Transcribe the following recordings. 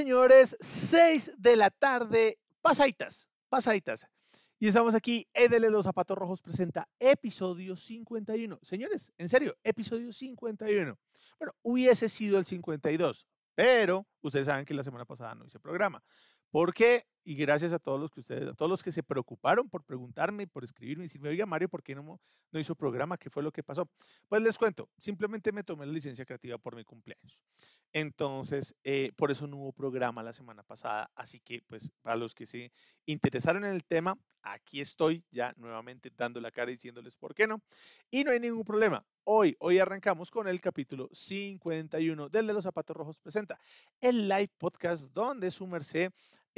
Señores, 6 de la tarde, pasaitas, pasaitas. Y estamos aquí, Edele Los Zapatos Rojos presenta episodio 51. Señores, en serio, episodio 51. Bueno, hubiese sido el 52, pero ustedes saben que la semana pasada no hice programa. ¿Por qué? Y gracias a todos los que ustedes, a todos los que se preocuparon por preguntarme, por escribirme y decirme, oiga Mario, ¿por qué no, no hizo programa? ¿Qué fue lo que pasó? Pues les cuento, simplemente me tomé la licencia creativa por mi cumpleaños. Entonces, eh, por eso no hubo programa la semana pasada. Así que, pues, para los que se interesaron en el tema, aquí estoy ya nuevamente dando la cara diciéndoles por qué no. Y no hay ningún problema. Hoy, hoy arrancamos con el capítulo 51 del de los zapatos rojos presenta el live podcast donde su merced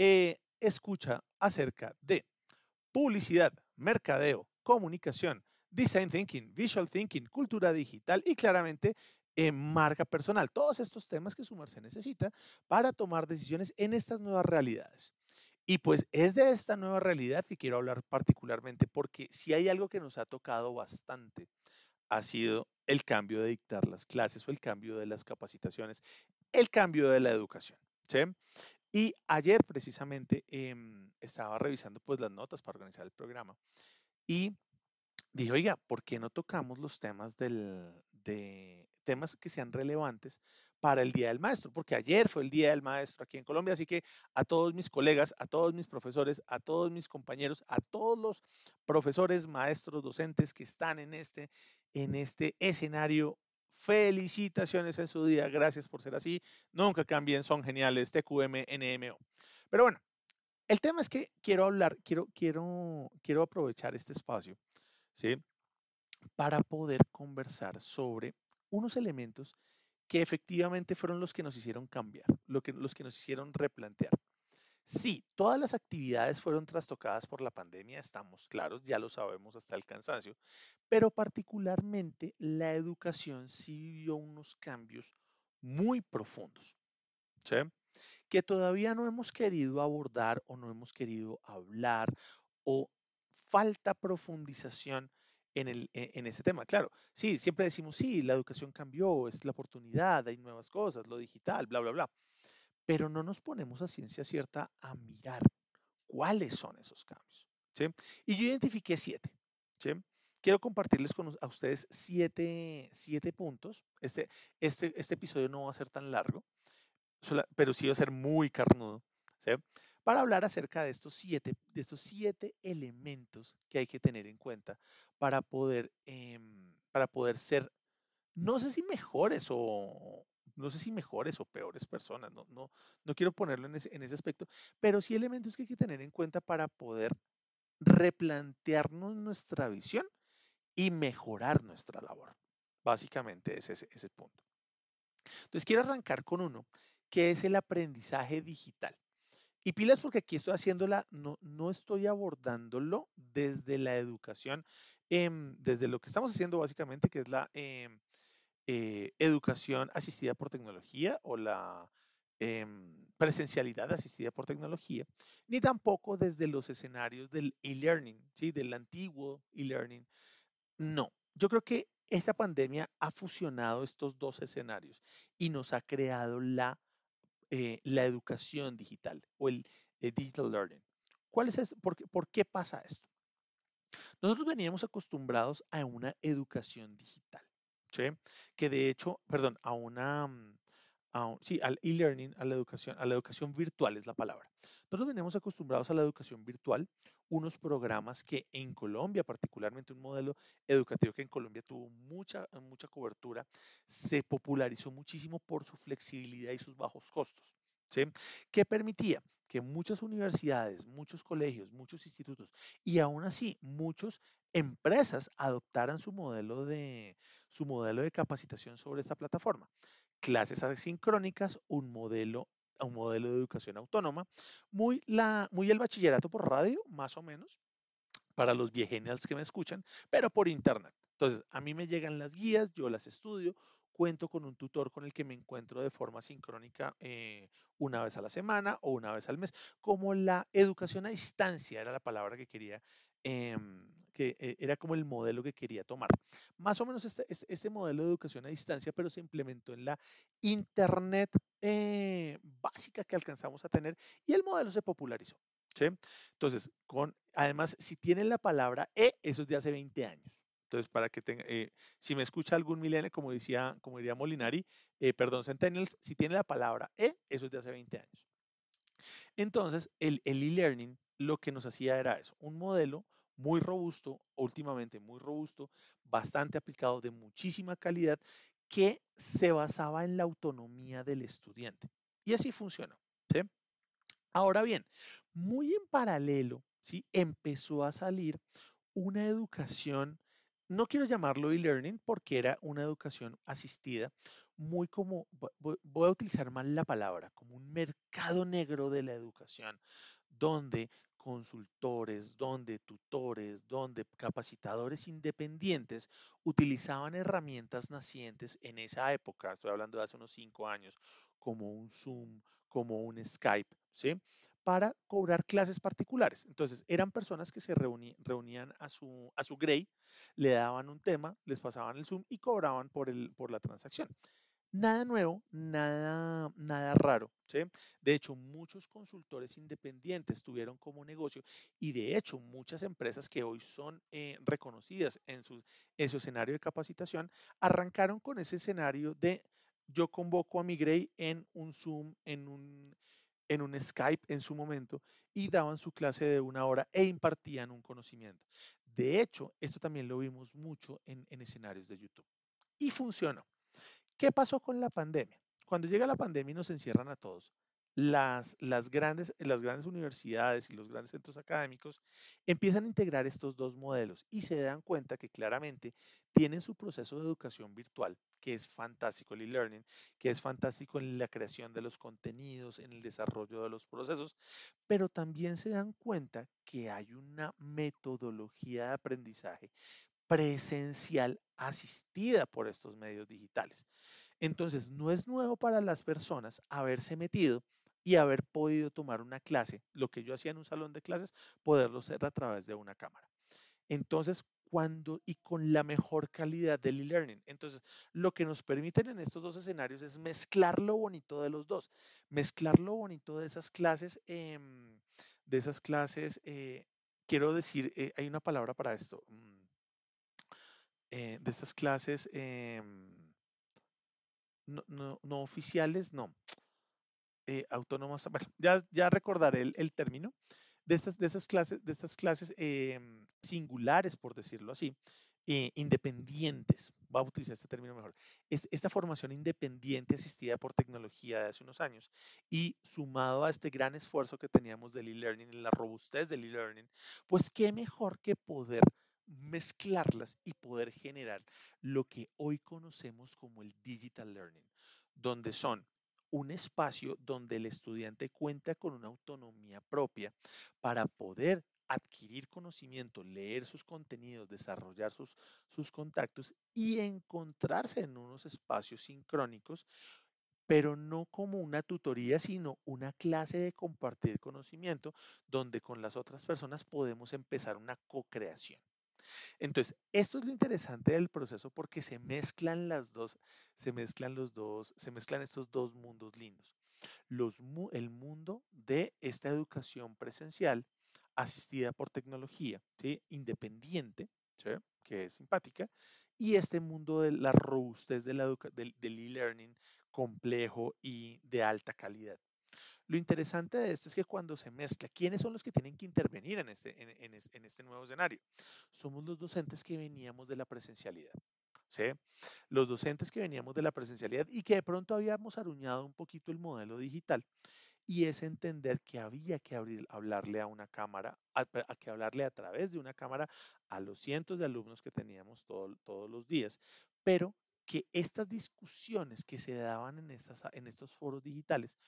eh, escucha acerca de publicidad, mercadeo, comunicación, design thinking, visual thinking, cultura digital y claramente eh, marca personal. Todos estos temas que su merced necesita para tomar decisiones en estas nuevas realidades. Y pues es de esta nueva realidad que quiero hablar particularmente porque si hay algo que nos ha tocado bastante ha sido el cambio de dictar las clases o el cambio de las capacitaciones, el cambio de la educación. ¿sí? Y ayer precisamente em, estaba revisando pues las notas para organizar el programa y dije, oiga, ¿por qué no tocamos los temas del, de temas que sean relevantes para el Día del Maestro? Porque ayer fue el Día del Maestro aquí en Colombia, así que a todos mis colegas, a todos mis profesores, a todos mis compañeros, a todos los profesores, maestros, docentes que están en este, en este escenario Felicitaciones en su día, gracias por ser así. Nunca cambien, son geniales. TQM, NMO. Pero bueno, el tema es que quiero hablar, quiero, quiero, quiero aprovechar este espacio, ¿sí? Para poder conversar sobre unos elementos que efectivamente fueron los que nos hicieron cambiar, lo que, los que nos hicieron replantear. Sí, todas las actividades fueron trastocadas por la pandemia, estamos claros, ya lo sabemos hasta el cansancio, pero particularmente la educación sí vivió unos cambios muy profundos, ¿sí? que todavía no hemos querido abordar o no hemos querido hablar o falta profundización en, e, en ese tema. Claro, sí, siempre decimos, sí, la educación cambió, es la oportunidad, hay nuevas cosas, lo digital, bla, bla, bla pero no nos ponemos a ciencia cierta a mirar cuáles son esos cambios. ¿sí? Y yo identifiqué siete. ¿sí? Quiero compartirles con a ustedes siete, siete puntos. Este, este, este episodio no va a ser tan largo, pero sí va a ser muy carnudo. ¿sí? Para hablar acerca de estos, siete, de estos siete elementos que hay que tener en cuenta para poder, em, para poder ser, no sé si mejores o, no sé si mejores o peores personas, no, no, no quiero ponerlo en ese, en ese aspecto, pero sí elementos que hay que tener en cuenta para poder replantearnos nuestra visión y mejorar nuestra labor. Básicamente es ese, ese punto. Entonces quiero arrancar con uno, que es el aprendizaje digital. Y pilas porque aquí estoy haciéndola, no, no estoy abordándolo desde la educación, em, desde lo que estamos haciendo básicamente, que es la, em, eh, educación asistida por tecnología o la em, presencialidad asistida por tecnología, ni tampoco desde los escenarios del e-learning, ¿sí? del antiguo e-learning. No, yo creo que esta pandemia ha fusionado estos dos escenarios y nos ha creado la, eh, la educación digital o el eh, digital learning. ¿Cuál es por, qué, ¿Por qué pasa esto? Nosotros veníamos acostumbrados a una educación digital. Que de hecho, perdón, a una, mm, sí, al e-learning, a la educación, a la educación virtual es la palabra. Nosotros venimos acostumbrados a la educación virtual, unos programas que en Colombia, particularmente un modelo educativo que en Colombia tuvo mucha, mucha cobertura, se popularizó muchísimo por su flexibilidad y sus bajos costos. ¿Sí? que permitía que muchas universidades, muchos colegios, muchos institutos y aún así muchas empresas adoptaran su modelo de, su modelo de capacitación sobre esta plataforma. Clases asincrónicas, un modelo, un modelo de educación autónoma, muy, la, muy el bachillerato por radio, más o menos, para los viejenials que me escuchan, pero por internet. Entonces, a mí me llegan las guías, yo las estudio, cuento con un tutor con el que me encuentro de forma sincrónica eh, una vez a la semana o una vez al mes, como la educación a distancia era la palabra que quería, em, que eh, era como el modelo que quería tomar. Más o menos este, este, modelo de educación a distancia, pero se implementó en la Internet eh, básica que alcanzamos a tener y el modelo se popularizó. ¿sí? Entonces, con, además, si tienen la palabra E, eso es de hace 20 años. Entonces, para que tenga, eh, si me escucha algún milenio, como decía, como diría Molinari, eh, perdón, Centennials, si tiene la palabra E, eso es de hace 20 años. Entonces, el e-learning lo que nos hacía era eso, un modelo muy robusto, últimamente muy robusto, bastante aplicado, de muchísima calidad, que se basaba en la autonomía del estudiante. Y así funcionó. Ahora bien, muy en paralelo, ¿sí? empezó a salir una educación, no quiero llamarlo e-learning porque era una educación asistida, muy como, voy a utilizar mal la palabra, como un mercado negro de la educación, donde consultores, donde tutores, donde capacitadores independientes utilizaban herramientas nacientes en esa época, estoy hablando de hace unos cinco años, como un Zoom, como un Skype, ¿sí? Para cobrar clases particulares. Entonces, eran personas que se reunían a su, a su Grey, le daban un tema, les pasaban el Zoom y cobraban por, el, por la transacción. Nada nuevo, nada, nada raro. ¿sí? De hecho, muchos consultores independientes tuvieron como negocio y de hecho muchas empresas que hoy son eh, reconocidas en su, en su escenario de capacitación arrancaron con ese escenario de yo convoco a mi Grey en un Zoom, en un, en un Skype en su momento y daban su clase de una hora e impartían un conocimiento. De hecho, esto también lo vimos mucho en, en escenarios de YouTube. Y funcionó. ¿Qué pasó con la pandemia? Cuando llega la pandemia y nos encierran a todos, las grandes universidades y los grandes centros académicos empiezan a integrar estos dos modelos y se dan cuenta que claramente tienen su proceso de educación virtual, que es fantástico, el e-learning, que es fantástico en la creación de los contenidos, en el desarrollo de los procesos, pero también se dan cuenta que hay una metodología de aprendizaje presencial asistida por estos medios digitales. Entonces, no es nuevo para las personas haberse metido y haber podido tomar una clase, lo que yo hacía en un salón de clases, poderlo hacer a través de una cámara. Entonces, cuando y con la mejor calidad del e-learning. Entonces, lo que nos permiten en estos dos escenarios es mezclar lo bonito de los dos, mezclar lo bonito de esas clases, em, de esas clases, eh, quiero decir, eh, hay una palabra para esto. Mm, eh, de estas clases em, no, no, oficiales, no, autónomas, bueno, ya, ya recordaré el, término, de estas, de esas clases, de estas clases em, singulares, por decirlo así, eh, independientes, voy a utilizar este término mejor, es, esta formación independiente asistida por tecnología de hace unos años y sumado a este gran esfuerzo que teníamos del e-learning, la robustez del e-learning, pues qué mejor que poder mezclarlas y poder generar lo que hoy conocemos como el digital learning, donde son un espacio donde el estudiante cuenta con una autonomía propia para poder adquirir conocimiento, leer sus contenidos, desarrollar sus, sus contactos y encontrarse en unos espacios sincrónicos, pero no como una tutoría, sino una clase de compartir conocimiento donde con las otras personas podemos empezar una co-creación. Entonces, esto es lo interesante del proceso porque se mezclan las dos, se mezclan los dos, se mezclan estos dos mundos lindos. El mundo de esta educación presencial asistida por tecnología, ¿sí? independiente, que es simpática, y este mundo de la robustez del e-learning complejo y de alta calidad. Lo interesante de esto es que cuando se mezcla, ¿quiénes son los que tienen que intervenir en este, en, este nuevo escenario? Somos los docentes que veníamos de la presencialidad. ¿Sí? Los docentes que veníamos de la presencialidad y que de pronto habíamos aruñado un poquito el modelo digital y es entender que había que abrir, hablarle a una cámara, a, que hablarle a través de una cámara a los cientos de alumnos que teníamos todos los días, pero que estas discusiones que se daban en, estas, en estos foros digitales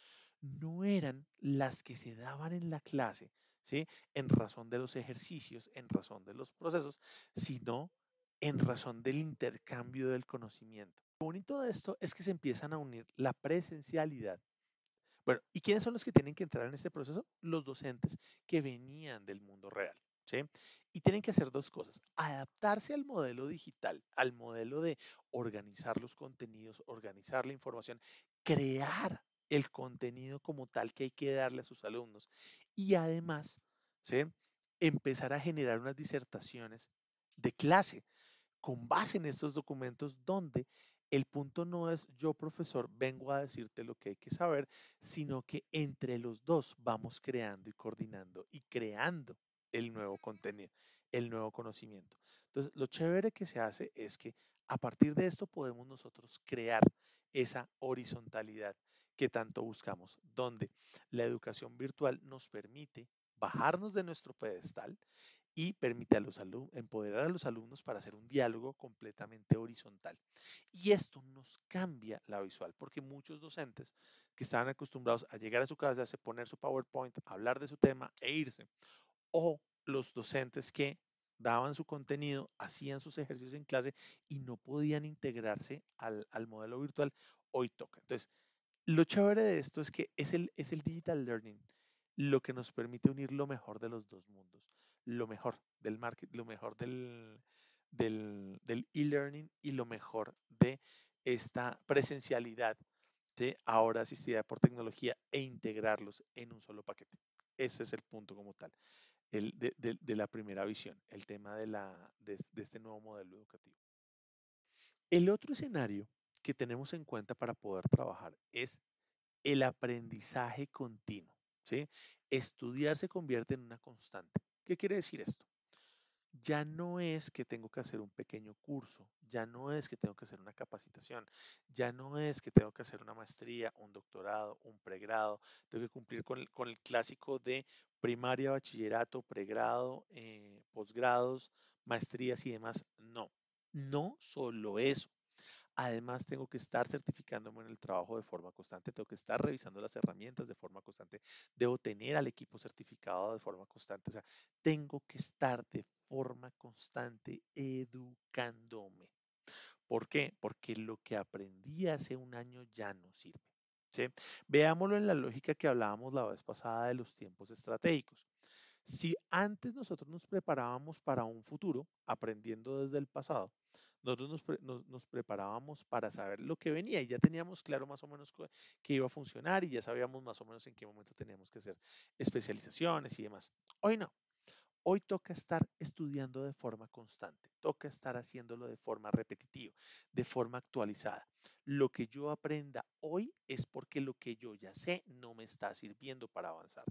no eran las que se daban en la clase, ¿sí? En razón de los ejercicios, en razón de los procesos, sino en razón del intercambio del conocimiento. Lo bonito de esto es que se empiezan a unir la presencialidad. Bueno, ¿y quiénes son los que tienen que entrar en este proceso? Los docentes que venían del mundo real. ¿Sí? Y tienen que hacer dos cosas, adaptarse al modelo digital, al modelo de organizar los contenidos, organizar la información, crear el contenido como tal que hay que darle a sus alumnos y además ¿sí? empezar a generar unas disertaciones de clase con base en estos documentos donde el punto no es yo, profesor, vengo a decirte lo que hay que saber, sino que entre los dos vamos creando y coordinando y creando el nuevo contenido, el nuevo conocimiento. Entonces, lo chévere que se hace es que a partir de esto podemos nosotros crear esa horizontalidad que tanto buscamos, donde la educación virtual nos permite bajarnos de nuestro pedestal y permite a los empoderar a los alumnos para hacer un diálogo completamente horizontal. Y esto nos cambia la visual, porque muchos docentes que estaban acostumbrados a llegar a su casa, a poner su PowerPoint, hablar de su tema e irse, o los docentes que daban su contenido, hacían sus ejercicios en clase y no podían integrarse al, al modelo virtual, hoy toca. Entonces, lo chévere de esto es que es el, es el digital learning lo que nos permite unir lo mejor de los dos mundos lo mejor del marketing, lo mejor del, e-learning y lo mejor de esta presencialidad de ahora asistida por tecnología e integrarlos en un solo paquete. Ese es el punto como tal, el de, la primera visión, el tema de, la, de, de este nuevo modelo educativo. El otro escenario que tenemos en cuenta para poder trabajar es el aprendizaje continuo. ¿sí? Estudiar se convierte en una constante. ¿Qué quiere decir esto? Ya no es que tengo que hacer un pequeño curso, ya no es que tengo que hacer una capacitación, ya no es que tengo que hacer una maestría, un doctorado, un pregrado, tengo que cumplir con el, clásico de primaria, bachillerato, pregrado, eh, posgrados, maestrías y demás. No, no solo eso. Además, tengo que estar certificándome en el trabajo de forma constante, tengo que estar revisando las herramientas de forma constante, debo tener al equipo certificado de forma constante, o sea, tengo que estar de forma constante educándome. ¿Por qué? Porque lo que aprendí hace un año ya no sirve. ¿sí? Veámoslo en la lógica que hablábamos la vez pasada de los tiempos estratégicos. Si antes nosotros nos preparábamos para un futuro aprendiendo desde el pasado, nosotros nos, preparábamos para saber lo que venía y ya teníamos claro más o menos que iba a funcionar y ya sabíamos más o menos en qué momento teníamos que hacer especializaciones y demás. Hoy no. Hoy toca estar estudiando de forma constante, toca estar haciéndolo de forma repetitiva, de forma actualizada. Lo que yo aprenda hoy es porque lo que yo ya sé no me está sirviendo para avanzar.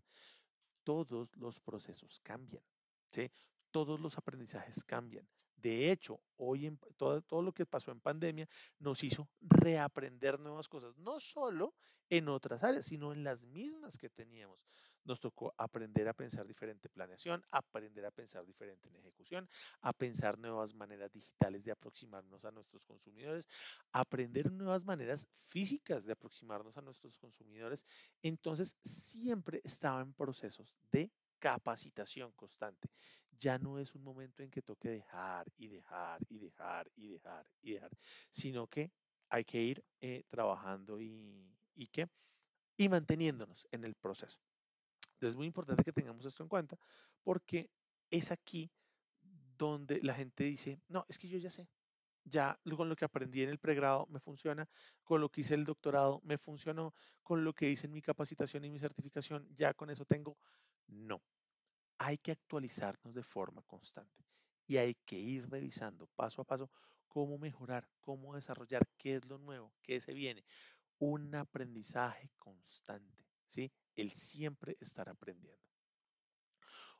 Todos los procesos cambian, ¿sí? todos los aprendizajes cambian. De hecho, hoy en, todo, todo lo que pasó en pandemia nos hizo reaprender nuevas cosas, no solo en otras áreas, sino en las mismas que teníamos. Nos tocó aprender a pensar diferente planeación, aprender a pensar diferente en ejecución, a pensar nuevas maneras digitales de aproximarnos a nuestros consumidores, aprender nuevas maneras físicas de aproximarnos a nuestros consumidores. Entonces, siempre estaba en procesos de capacitación constante. Ya no es un momento en que toque dejar y dejar y dejar y dejar y dejar, sino que hay que ir eh, trabajando y, y, y manteniéndonos en el proceso. Entonces es muy importante que tengamos esto en cuenta porque es aquí donde la gente dice, no, es que yo ya sé, ya con lo que aprendí en el pregrado me funciona, con lo que hice el doctorado me funcionó, con lo que hice en mi capacitación y mi certificación, ya con eso tengo. No, hay que actualizarnos de forma constante y hay que ir revisando paso a paso cómo mejorar, cómo desarrollar, qué es lo nuevo, qué se viene. Un aprendizaje constante, ¿sí? El siempre estar aprendiendo.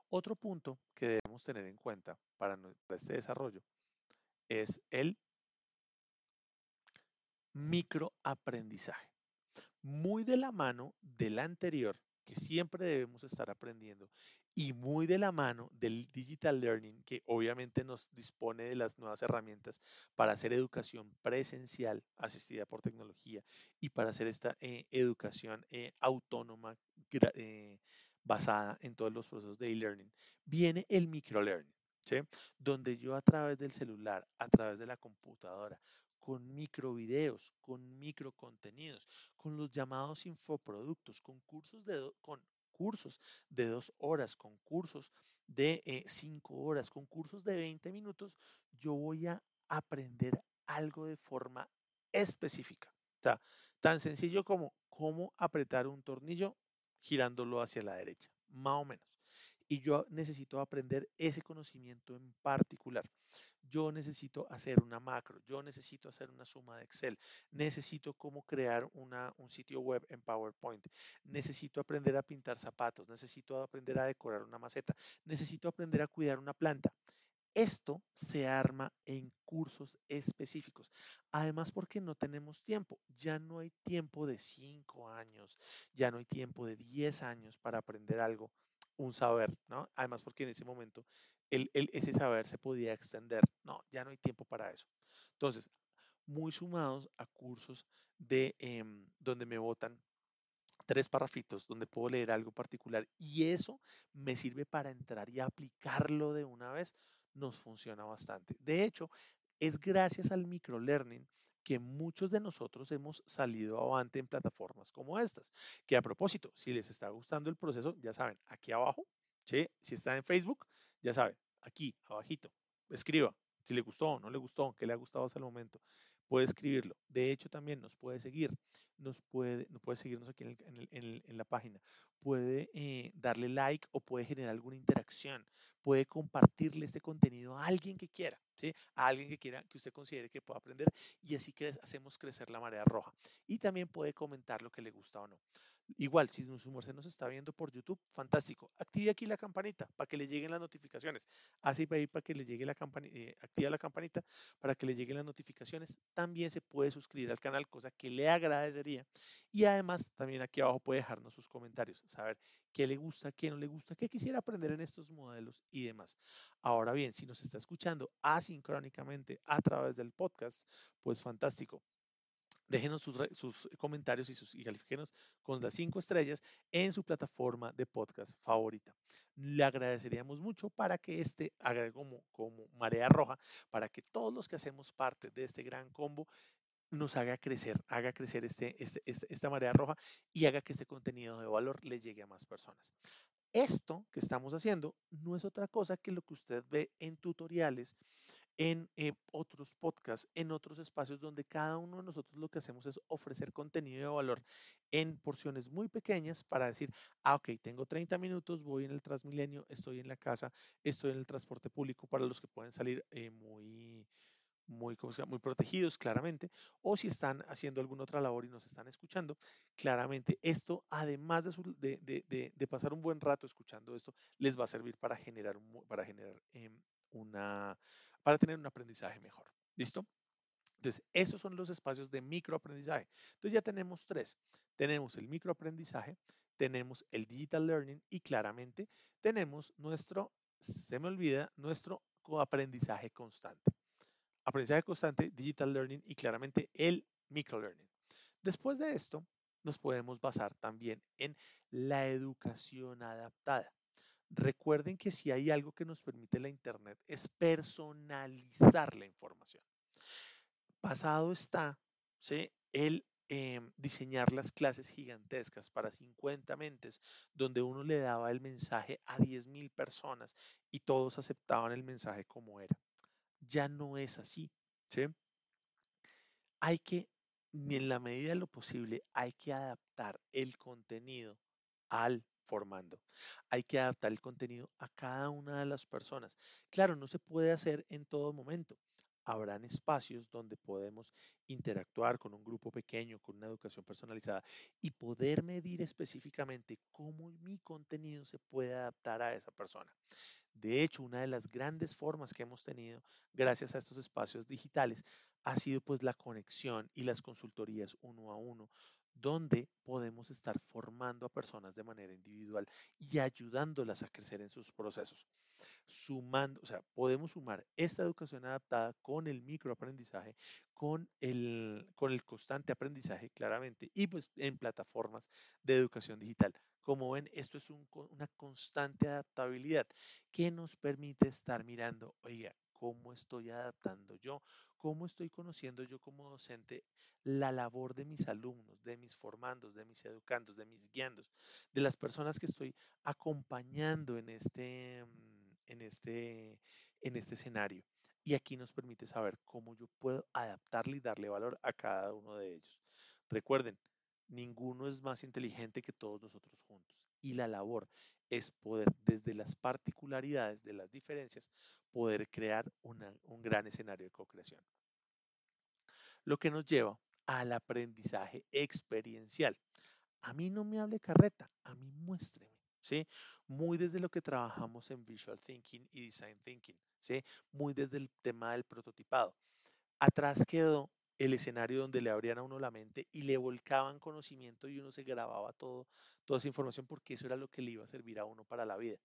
Otro punto que debemos tener en cuenta para, este desarrollo es el microaprendizaje. Muy de la mano del anterior, que siempre debemos estar aprendiendo y muy de la mano del digital learning, que obviamente nos dispone de las nuevas herramientas para hacer educación presencial asistida por tecnología y para hacer esta eh, educación eh, autónoma eh, basada en todos los procesos de e-learning, viene el microlearning. Donde yo a través del celular, a través de la computadora, con microvideos, con microcontenidos, con los llamados infoproductos, con cursos de, cursos de dos horas, con cursos de eh, cinco horas, con cursos de 20 minutos, yo voy a aprender algo de forma específica. O sea, tan sencillo como cómo apretar un tornillo girándolo hacia la derecha, más o menos. Y yo necesito aprender ese conocimiento en particular. Yo necesito hacer una macro, yo necesito hacer una suma de Excel, necesito cómo crear una, un sitio web en PowerPoint, necesito aprender a pintar zapatos, necesito aprender a decorar una maceta, necesito aprender a cuidar una planta. Esto se arma en cursos específicos. Además, porque no tenemos tiempo. Ya no hay tiempo de 5 años, ya no hay tiempo de 10 años para aprender algo, un saber, ¿no? Además, porque en ese momento ese saber se podía extender. No, ya no hay tiempo para eso. Entonces, muy sumados a cursos de em, donde me votan tres parrafitos donde puedo leer algo particular y eso me sirve para entrar y aplicarlo de una vez nos funciona bastante. De hecho, es gracias al microlearning que muchos de nosotros hemos salido avante en plataformas como estas. Que a propósito, si les está gustando el proceso, ya saben, aquí abajo, si está en Facebook, ya saben, aquí abajito, escriba si le gustó o no le gustó, qué le ha gustado hasta el momento puede escribirlo. De hecho, también nos puede seguir, nos puede, puede seguirnos aquí en, la página, puede eh, darle like o puede generar alguna interacción, puede compartirle este contenido a alguien que quiera, ¿sí? a alguien que quiera, que usted considere que pueda aprender y así hacemos crecer la marea roja. Y también puede comentar lo que le gusta o no. Igual, si su merced nos está viendo por YouTube, fantástico. Active aquí la campanita para que le lleguen las notificaciones. Así para, para que le llegue la campanita, eh, activa la campanita para que le lleguen las notificaciones. También se puede suscribir al canal, cosa que le agradecería. Y además, también aquí abajo puede dejarnos sus comentarios, saber qué le gusta, qué no le gusta, qué quisiera aprender en estos modelos y demás. Ahora bien, si nos está escuchando asincrónicamente a través del podcast, pues fantástico déjenos sus, comentarios y, sus, y califíquenos con las cinco estrellas en su plataforma de podcast favorita. Le agradeceríamos mucho para que este haga como, marea roja, para que todos los que hacemos parte de este gran combo nos haga crecer, haga crecer este, este, este esta marea roja y haga que este contenido de valor le llegue a más personas. Esto que estamos haciendo no es otra cosa que lo que usted ve en tutoriales, en eh, otros podcasts, en otros espacios donde cada uno de nosotros lo que hacemos es ofrecer contenido de valor en porciones muy pequeñas para decir, ah, ok, tengo 30 minutos, voy en el Transmilenio, estoy en la casa, estoy en el transporte público para los que pueden salir eh, muy, muy, muy protegidos, claramente, o si están haciendo alguna otra labor y nos están escuchando, claramente esto, además de, de, pasar un buen rato escuchando esto, les va a servir para generar, para generar em, una, para tener un aprendizaje mejor. ¿Listo? Entonces, esos son los espacios de microaprendizaje. Entonces, ya tenemos tres. Tenemos el microaprendizaje, tenemos el digital learning y claramente tenemos nuestro, se me olvida, nuestro aprendizaje constante. Aprendizaje constante, digital learning y claramente el microlearning. Después de esto, nos podemos basar también en la educación adaptada. Recuerden que si hay algo que nos permite la Internet es personalizar la información. Pasado está el em, diseñar las clases gigantescas para 50 mentes, donde uno le daba el mensaje a 10.000 personas y todos aceptaban el mensaje como era. Ya no es así. Hay que, en la medida de lo posible, hay que adaptar el contenido al formando. Hay que adaptar el contenido a cada una de las personas. Claro, no se puede hacer en todo momento. Habrán espacios donde podemos interactuar con un grupo pequeño, con una educación personalizada y poder medir específicamente cómo mi contenido se puede adaptar a esa persona. De hecho, una de las grandes formas que hemos tenido gracias a estos espacios digitales ha sido pues la conexión y las consultorías uno a uno, donde podemos estar formando a personas de manera individual y ayudándolas a crecer en sus procesos. Sumando, o sea, podemos sumar esta educación adaptada con el microaprendizaje, con el, con el constante aprendizaje, claramente, y pues en plataformas de educación digital. Como ven, esto es una constante adaptabilidad que nos permite estar mirando, oiga, cómo estoy adaptando yo, cómo estoy conociendo yo como docente la labor de mis alumnos, de mis formandos, de mis educandos, de mis guiandos, de las personas que estoy acompañando en este, mm, en este, en este escenario. Y aquí nos permite saber cómo yo puedo adaptarle y darle valor a cada uno de ellos. Recuerden, ninguno es más inteligente que todos nosotros juntos. Y la labor es poder, desde las particularidades de las diferencias, poder crear un gran escenario de co-creación. Lo que nos lleva al aprendizaje experiencial. A mí no me hable carreta, a mí muéstreme, ¿sí? Muy desde lo que trabajamos en Visual Thinking y Design Thinking, ¿sí? Muy desde el tema del prototipado. Atrás quedó el escenario donde le abrían a uno la mente y le volcaban conocimiento y uno se grababa todo, toda esa información porque eso era lo que le iba a servir a uno para la vida.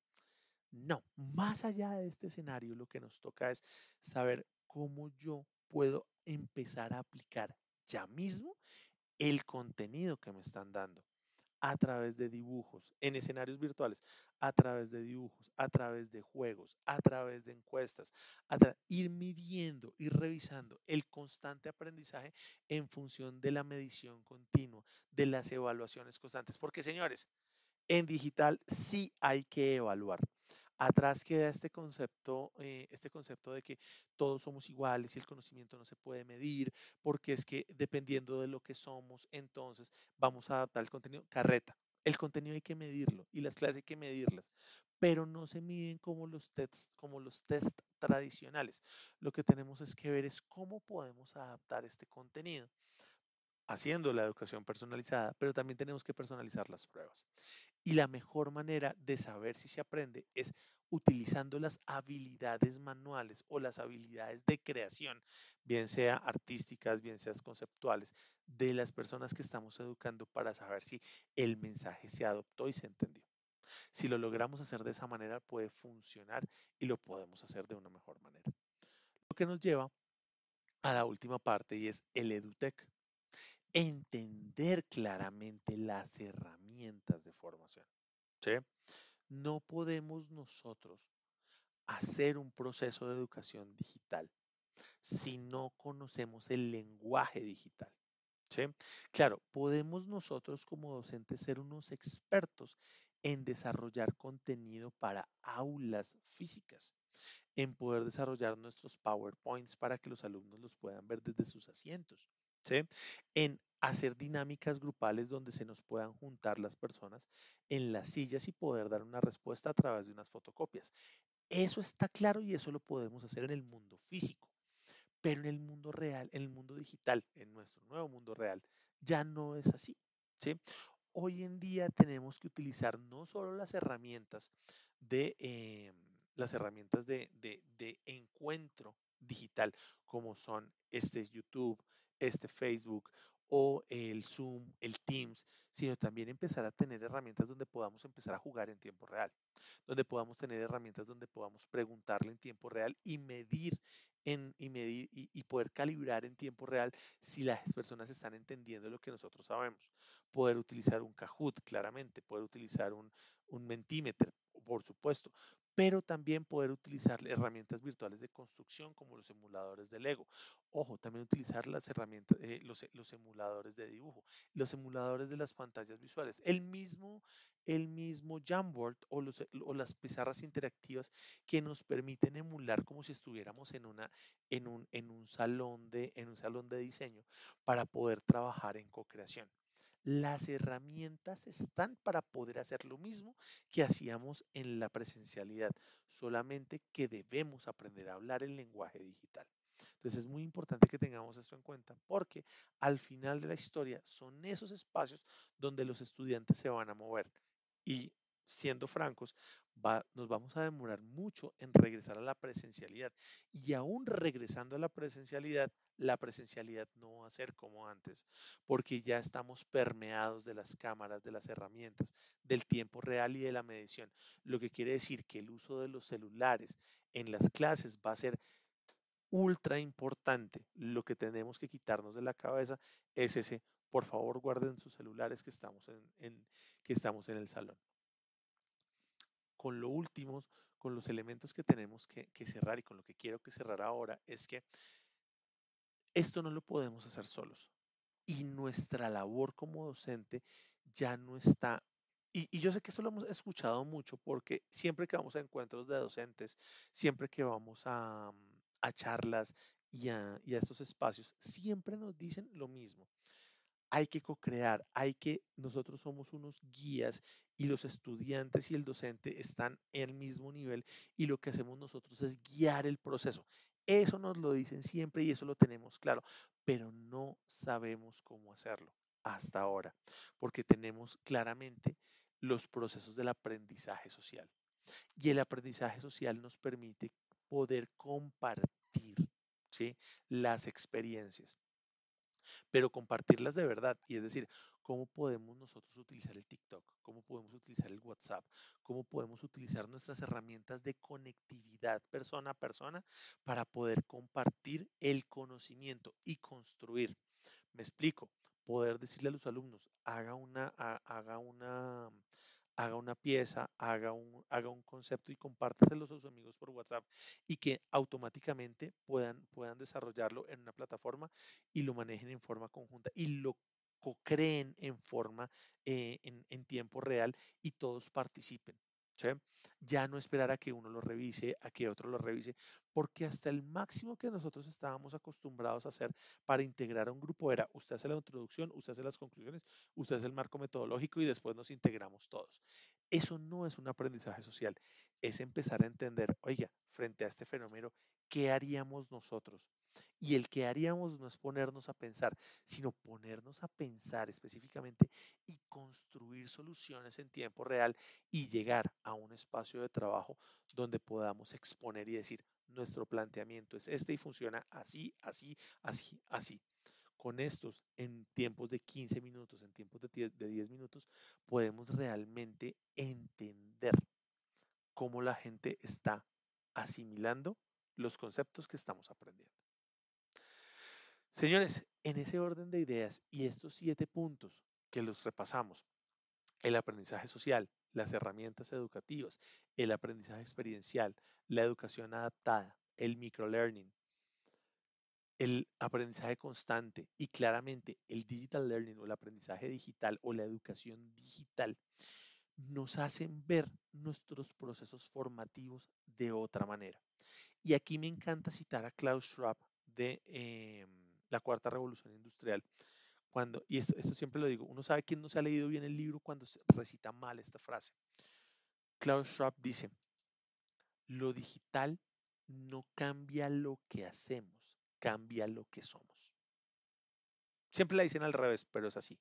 No, más allá de este escenario, lo que nos toca es saber cómo yo puedo empezar a aplicar ya mismo el contenido que me están dando a través de dibujos, en escenarios virtuales, a través de dibujos, a través de juegos, a través de encuestas, a ir midiendo, ir revisando el constante aprendizaje en función de la medición continua, de las evaluaciones constantes. Porque señores, en digital sí hay que evaluar. Atrás queda este concepto, eh, este concepto de que todos somos iguales y el conocimiento no se puede medir, porque es que dependiendo de lo que somos, entonces vamos a adaptar el contenido. Carreta. El contenido hay que medirlo y las clases hay que medirlas, pero no se miden como los tests, como los test tradicionales. Lo que tenemos es que ver es cómo podemos adaptar este contenido haciendo la educación personalizada, pero también tenemos que personalizar las pruebas. Y la mejor manera de saber si se aprende es utilizando las habilidades manuales o las habilidades de creación, bien sea artísticas, bien sean conceptuales, de las personas que estamos educando para saber si el mensaje se adoptó y se entendió. Si lo logramos hacer de esa manera, puede funcionar y lo podemos hacer de una mejor manera. Lo que nos lleva a la última parte y es el EduTech entender claramente las herramientas de formación. No podemos nosotros hacer un proceso de educación digital si no conocemos el lenguaje digital. Claro, podemos nosotros como docentes ser unos expertos en desarrollar contenido para aulas físicas, en poder desarrollar nuestros PowerPoints para que los alumnos los puedan ver desde sus asientos, en hacer dinámicas grupales donde se nos puedan juntar las personas en las sillas y poder dar una respuesta a través de unas fotocopias. Eso está claro y eso lo podemos hacer en el mundo físico, pero en el mundo real, en el mundo digital, en nuestro nuevo mundo real, ya no es así. Hoy en día tenemos que utilizar no solo las herramientas de, em, las herramientas de, de encuentro digital, como son este YouTube, este Facebook o el Zoom, el Teams, sino también empezar a tener herramientas donde podamos empezar a jugar en tiempo real, donde podamos tener herramientas donde podamos preguntarle en tiempo real y medir en, y medir y, poder calibrar en tiempo real si las personas están entendiendo lo que nosotros sabemos. Poder utilizar un Kahoot, claramente, poder utilizar un, un Mentimeter, por supuesto, pero también poder utilizar herramientas virtuales de construcción como los emuladores de Lego. Ojo, también utilizar las herramientas, eh, los, emuladores de dibujo, los emuladores de las pantallas visuales, el mismo, el mismo Jamboard o las pizarras interactivas que nos permiten emular como si estuviéramos en, una, en, un, en, un salón de, en un salón de diseño para poder trabajar en co-creación. Las herramientas están para poder hacer lo mismo que hacíamos en la presencialidad, solamente que debemos aprender a hablar el lenguaje digital. Entonces es muy importante que tengamos esto en cuenta porque al final de la historia son esos espacios donde los estudiantes se van a mover. Y siendo francos, nos vamos a demorar mucho en regresar a la presencialidad. Y aún regresando a la presencialidad, la presencialidad no va a ser como antes, porque ya estamos permeados de las cámaras, de las herramientas, del tiempo real y de la medición. Lo que quiere decir que el uso de los celulares en las clases va a ser ultra importante. Lo que tenemos que quitarnos de la cabeza es ese, por favor guarden sus celulares que estamos en, que estamos en el salón con lo último, con los elementos que tenemos que, cerrar y con lo que quiero que cerrar ahora es que esto no lo podemos hacer solos. Y nuestra labor como docente ya no está y, yo sé que esto lo hemos escuchado mucho porque siempre que vamos a encuentros de docentes, siempre que vamos a, charlas y a, estos espacios, siempre nos dicen lo mismo. Hay que co-crear, hay que, nosotros somos unos guías y los estudiantes y el docente están en el mismo nivel y lo que hacemos nosotros es guiar el proceso. Eso nos lo dicen siempre y eso lo tenemos claro, pero no sabemos cómo hacerlo hasta ahora, porque tenemos claramente los procesos del aprendizaje social. Y el aprendizaje social nos permite poder compartir las experiencias pero compartirlas de verdad. Y es decir, cómo podemos nosotros utilizar el TikTok, cómo podemos utilizar el WhatsApp, cómo podemos utilizar nuestras herramientas de conectividad persona a persona para poder compartir el conocimiento y construir. Me explico, poder decirle a los alumnos, haga una, haga una, haga una pieza, haga un, haga un concepto y compártaselo a sus amigos por WhatsApp y que automáticamente puedan, puedan desarrollarlo en una plataforma y lo manejen en forma conjunta y lo creen en forma eh, en, en tiempo real y todos participen. Ya no esperar a que uno lo revise, a que otro lo revise, porque hasta el máximo que nosotros estábamos acostumbrados a hacer para integrar a un grupo era usted hace la introducción, usted hace las conclusiones, usted hace el marco metodológico y después nos integramos todos. Eso no es un aprendizaje social, es empezar a entender, oiga, frente a este fenómeno, ¿qué haríamos nosotros? Y el que haríamos no es ponernos a pensar, sino ponernos a pensar específicamente y construir soluciones en tiempo real y llegar a un espacio de trabajo donde podamos exponer y decir, nuestro planteamiento es este y funciona así, así, así, así. Con estos, en tiempos de 15 minutos, en tiempos de 10 minutos, podemos realmente entender cómo la gente está asimilando los conceptos que estamos aprendiendo. Señores, en ese orden de ideas y estos siete puntos que los repasamos, el aprendizaje social, las herramientas educativas, el aprendizaje experiencial, la educación adaptada, el microlearning, el aprendizaje constante y claramente el digital learning o el aprendizaje digital o la educación digital nos hacen ver nuestros procesos formativos de otra manera. Y aquí me encanta citar a Klaus Schwab de em, la cuarta revolución industrial. Cuando, y esto, siempre lo digo, uno sabe quién no se ha leído bien el libro cuando se recita mal esta frase. Klaus Schwab dice, lo digital no cambia lo que hacemos, cambia lo que somos. Siempre la dicen al revés, pero es así.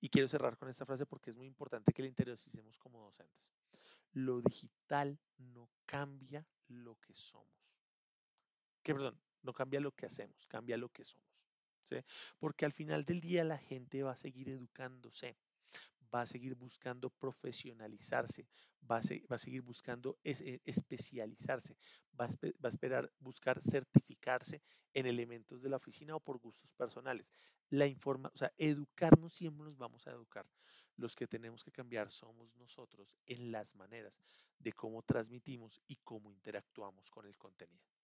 Y quiero cerrar con esta frase porque es muy importante que la interioricemos como docentes. Lo digital no cambia lo que somos. Que perdón, no cambia lo que hacemos, cambia lo que somos. Porque al final del día la gente va a seguir educándose, va a seguir buscando profesionalizarse, va a, seguir buscando eh, especializarse, va a, esperar buscar certificarse en elementos de la oficina o por gustos personales. La informa, o sea, educarnos siempre nos vamos a educar. Los que tenemos que cambiar somos nosotros en las maneras de cómo transmitimos y cómo interactuamos con el contenido.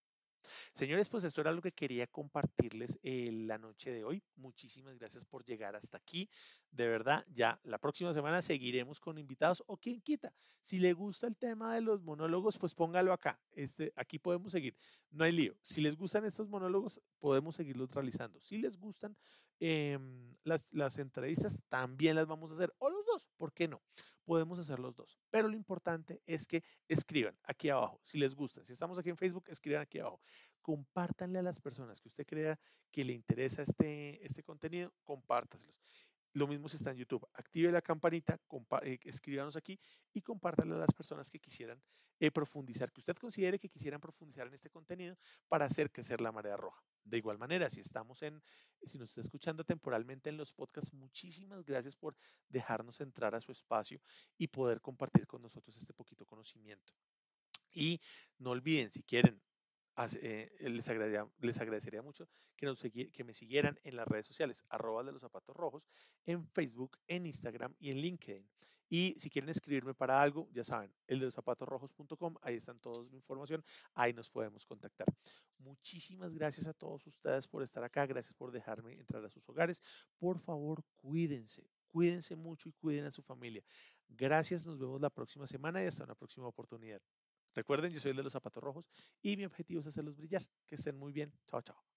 Señores, pues esto era lo que quería compartirles eh, la noche de hoy. Muchísimas gracias por llegar hasta aquí. De verdad, ya la próxima semana seguiremos con invitados o quien quita. Si le gusta el tema de los monólogos, pues póngalo acá. Este, aquí podemos seguir. No hay lío. Si les gustan estos monólogos, podemos seguirlos realizando. Si les gustan em, las, las entrevistas, también las vamos a hacer. O los ¿por qué no? Podemos hacer los dos. Pero lo importante es que escriban aquí abajo, si les gusta. Si estamos aquí en Facebook, escriban aquí abajo compártanle a las personas que usted crea que le interesa este, este contenido, compártaselos. Lo mismo si está en YouTube. Active la campanita, eh, escríbanos aquí y compártanle a las personas que quisieran eh, profundizar, que usted considere que quisieran profundizar en este contenido para hacer crecer la marea roja. De igual manera, si estamos en, si nos está escuchando temporalmente en los podcasts, muchísimas gracias por dejarnos entrar a su espacio y poder compartir con nosotros este poquito conocimiento. Y no olviden, si quieren eh, les, agradecería, les, agradecería, mucho que, nos que me siguieran en las redes sociales, arroba de los zapatos rojos, en Facebook, en Instagram y en LinkedIn. Y si quieren escribirme para algo, ya saben, el de los zapatos ahí están toda la información, ahí nos podemos contactar. Muchísimas gracias a todos ustedes por estar acá, gracias por dejarme entrar a sus hogares. Por favor, cuídense, cuídense mucho y cuiden a su familia. Gracias, nos vemos la próxima semana y hasta una próxima oportunidad. Recuerden, yo soy el de los zapatos rojos y mi objetivo es hacerlos brillar. Que estén muy bien. Chao, chao.